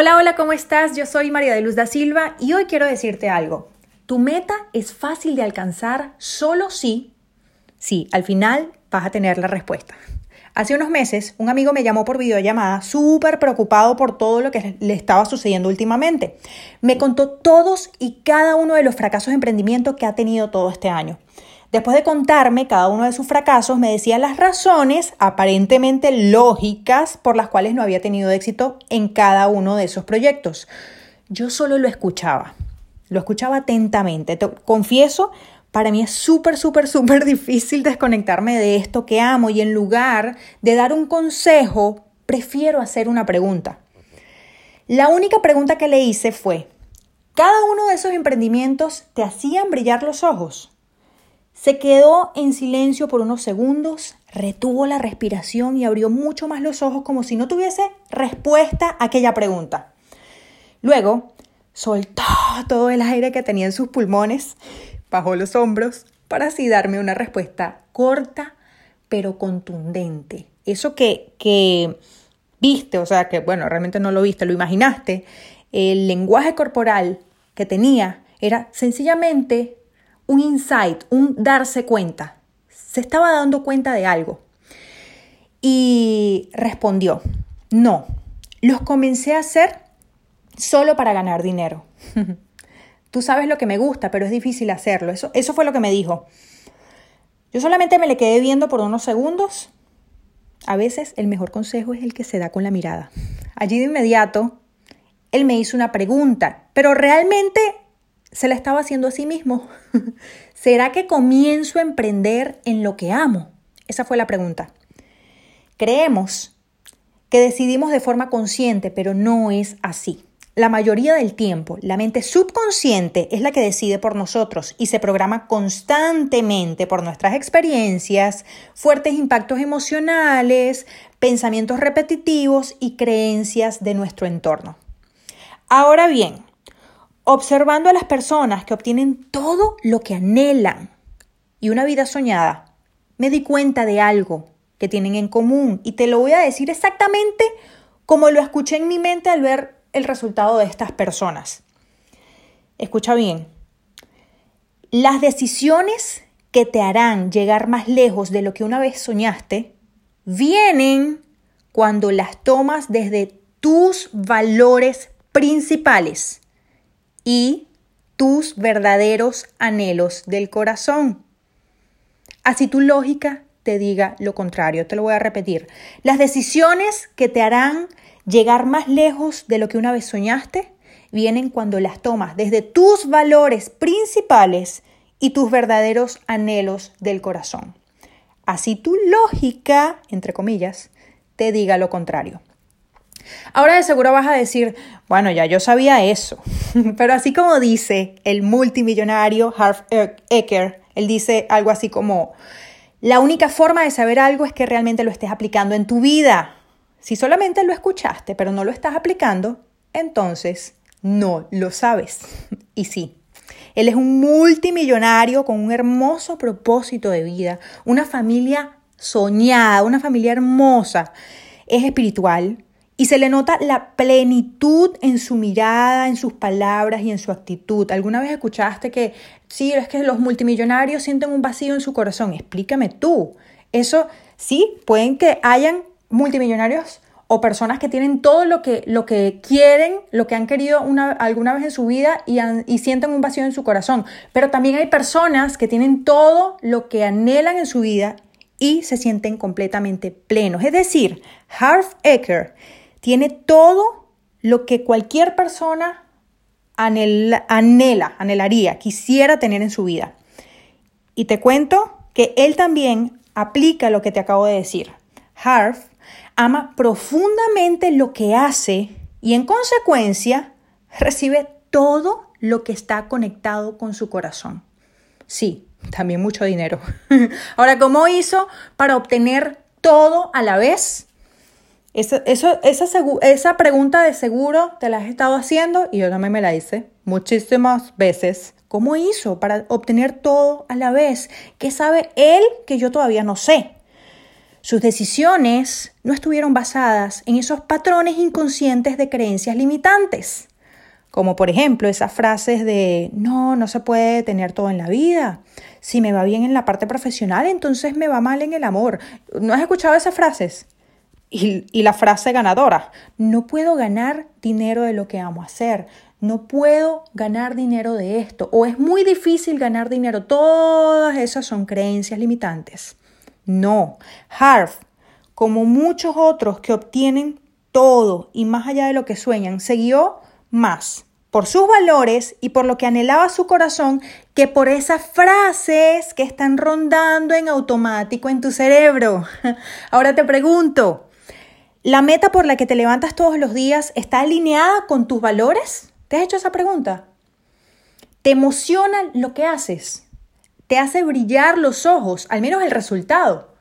Hola, hola, ¿cómo estás? Yo soy María de Luz da Silva y hoy quiero decirte algo. Tu meta es fácil de alcanzar solo si, sí, al final vas a tener la respuesta. Hace unos meses, un amigo me llamó por videollamada súper preocupado por todo lo que le estaba sucediendo últimamente. Me contó todos y cada uno de los fracasos de emprendimiento que ha tenido todo este año. Después de contarme cada uno de sus fracasos, me decía las razones aparentemente lógicas por las cuales no había tenido éxito en cada uno de esos proyectos. Yo solo lo escuchaba, lo escuchaba atentamente. Te confieso, para mí es súper, súper, súper difícil desconectarme de esto que amo y en lugar de dar un consejo, prefiero hacer una pregunta. La única pregunta que le hice fue, ¿cada uno de esos emprendimientos te hacían brillar los ojos? Se quedó en silencio por unos segundos, retuvo la respiración y abrió mucho más los ojos como si no tuviese respuesta a aquella pregunta. Luego, soltó todo el aire que tenía en sus pulmones, bajó los hombros para así darme una respuesta corta pero contundente. Eso que, que viste, o sea, que bueno, realmente no lo viste, lo imaginaste, el lenguaje corporal que tenía era sencillamente un insight, un darse cuenta. Se estaba dando cuenta de algo. Y respondió, no, los comencé a hacer solo para ganar dinero. Tú sabes lo que me gusta, pero es difícil hacerlo. Eso, eso fue lo que me dijo. Yo solamente me le quedé viendo por unos segundos. A veces el mejor consejo es el que se da con la mirada. Allí de inmediato, él me hizo una pregunta, pero realmente se la estaba haciendo a sí mismo. ¿Será que comienzo a emprender en lo que amo? Esa fue la pregunta. Creemos que decidimos de forma consciente, pero no es así. La mayoría del tiempo, la mente subconsciente es la que decide por nosotros y se programa constantemente por nuestras experiencias, fuertes impactos emocionales, pensamientos repetitivos y creencias de nuestro entorno. Ahora bien, observando a las personas que obtienen todo lo que anhelan. Y una vida soñada, me di cuenta de algo que tienen en común. Y te lo voy a decir exactamente como lo escuché en mi mente al ver el resultado de estas personas. Escucha bien, las decisiones que te harán llegar más lejos de lo que una vez soñaste vienen cuando las tomas desde tus valores principales y tus verdaderos anhelos del corazón. Así tu lógica te diga lo contrario. Te lo voy a repetir. Las decisiones que te harán llegar más lejos de lo que una vez soñaste vienen cuando las tomas desde tus valores principales y tus verdaderos anhelos del corazón. Así tu lógica, entre comillas, te diga lo contrario. Ahora de seguro vas a decir, bueno, ya yo sabía eso, pero así como dice el multimillonario Harv Eker, él dice algo así como, la única forma de saber algo es que realmente lo estés aplicando en tu vida. Si solamente lo escuchaste, pero no lo estás aplicando, entonces no lo sabes. Y sí, él es un multimillonario con un hermoso propósito de vida, una familia soñada, una familia hermosa. Es espiritual, y se le nota la plenitud en su mirada, en sus palabras y en su actitud. ¿Alguna vez escuchaste que sí, es que los multimillonarios sienten un vacío en su corazón? Explícame tú. Eso sí, pueden que hayan multimillonarios o personas que tienen todo lo que, lo que quieren, lo que han querido una, alguna vez en su vida y, sienten un vacío en su corazón. Pero también hay personas que tienen todo lo que anhelan en su vida y se sienten completamente plenos. Es decir, Harv Eker tiene todo lo que cualquier persona anhela, anhelaría, quisiera tener en su vida. Y te cuento que él también aplica lo que te acabo de decir. Harv ama profundamente lo que hace y en consecuencia recibe todo lo que está conectado con su corazón. Sí, también mucho dinero. Ahora, ¿cómo hizo para obtener todo a la vez? Esa, esa, esa pregunta de seguro te la has estado haciendo y yo también me la hice muchísimas veces. ¿Cómo hizo para obtener todo a la vez? ¿Qué sabe él que yo todavía no sé? Sus decisiones no estuvieron basadas en esos patrones inconscientes de creencias limitantes, como por ejemplo esas frases de no, no se puede tener todo en la vida. Si me va bien en la parte profesional, entonces me va mal en el amor. ¿No has escuchado esas frases? Y, la frase ganadora, no puedo ganar dinero de lo que amo hacer, no puedo ganar dinero de esto, o es muy difícil ganar dinero. Todas esas son creencias limitantes. No, Harv, como muchos otros que obtienen todo y más allá de lo que sueñan, se guió más por sus valores y por lo que anhelaba su corazón que por esas frases que están rondando en automático en tu cerebro. Ahora te pregunto, ¿la meta por la que te levantas todos los días está alineada con tus valores? ¿Te has hecho esa pregunta? ¿Te emociona lo que haces? ¿Te hace brillar los ojos? Al menos el resultado.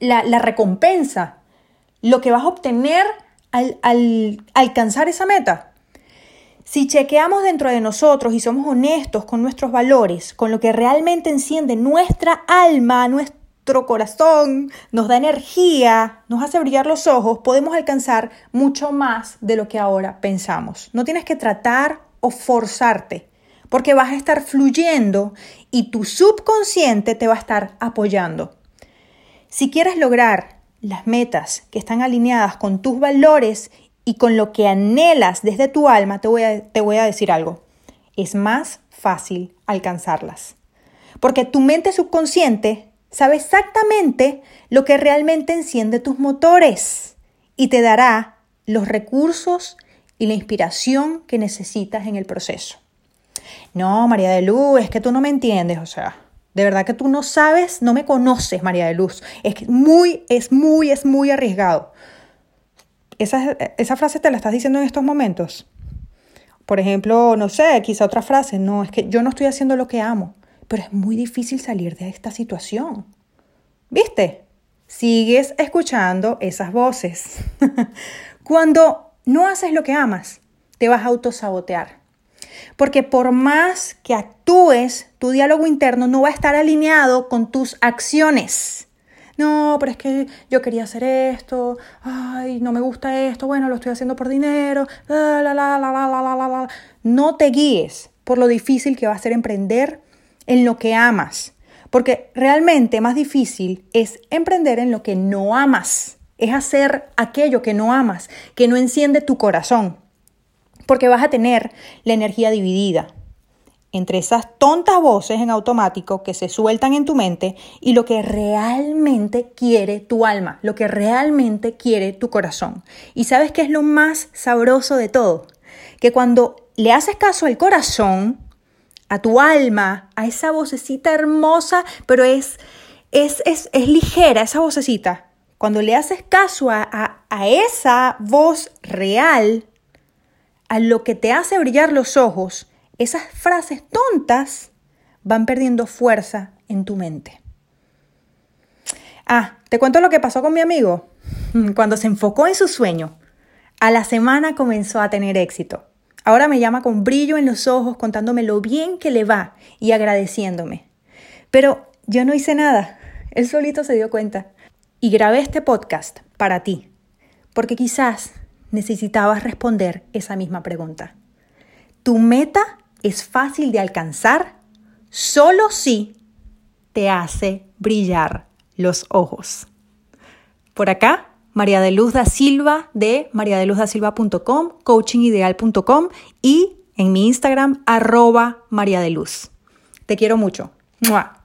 La, recompensa. Lo que vas a obtener al, al alcanzar esa meta. Si chequeamos dentro de nosotros y somos honestos con nuestros valores, con lo que realmente enciende nuestra alma, corazón, nos da energía, nos hace brillar los ojos, podemos alcanzar mucho más de lo que ahora pensamos. No tienes que tratar o forzarte, porque vas a estar fluyendo y tu subconsciente te va a estar apoyando. Si quieres lograr las metas que están alineadas con tus valores y con lo que anhelas desde tu alma, te voy a, te voy a decir algo. Es más fácil alcanzarlas. Porque tu mente subconsciente sabe exactamente lo que realmente enciende tus motores y te dará los recursos y la inspiración que necesitas en el proceso. No, María de Luz, es que tú no me entiendes, o sea, de verdad que tú no sabes, no me conoces, María de Luz. Es que muy, es muy, es muy arriesgado. Esa, esa frase te la estás diciendo en estos momentos. Por ejemplo, no sé, quizá otra frase, no, es que yo no estoy haciendo lo que amo, pero es muy difícil salir de esta situación. ¿Viste? Sigues escuchando esas voces. Cuando no haces lo que amas, te vas a autosabotear. Porque por más que actúes, tu diálogo interno no va a estar alineado con tus acciones no, pero es que yo quería hacer esto, ay, no me gusta esto, bueno, lo estoy haciendo por dinero, la, la, la, la, la, la, la. No te guíes por lo difícil que va a ser emprender en lo que amas, porque realmente más difícil es emprender en lo que no amas, es hacer aquello que no amas, que no enciende tu corazón, porque vas a tener la energía dividida entre esas tontas voces en automático que se sueltan en tu mente y lo que realmente quiere tu alma, lo que realmente quiere tu corazón. Y sabes qué es lo más sabroso de todo? Que cuando le haces caso al corazón, a tu alma, a esa vocecita hermosa, pero es, es, es, es ligera esa vocecita, cuando le haces caso a, a, a esa voz real, a lo que te hace brillar los ojos, esas frases tontas van perdiendo fuerza en tu mente. Ah, te cuento lo que pasó con mi amigo. Cuando se enfocó en su sueño, a la semana comenzó a tener éxito. Ahora me llama con brillo en los ojos contándome lo bien que le va y agradeciéndome. Pero yo no hice nada. Él solito se dio cuenta. Y grabé este podcast para ti, porque quizás necesitabas responder esa misma pregunta. ¿Tu meta es fácil de alcanzar solo si te hace brillar los ojos. Por acá, María de Luz da Silva de mariadeluzdasilva.com, coachingideal.com y en mi Instagram, arroba María. Te quiero mucho. ¡Mua!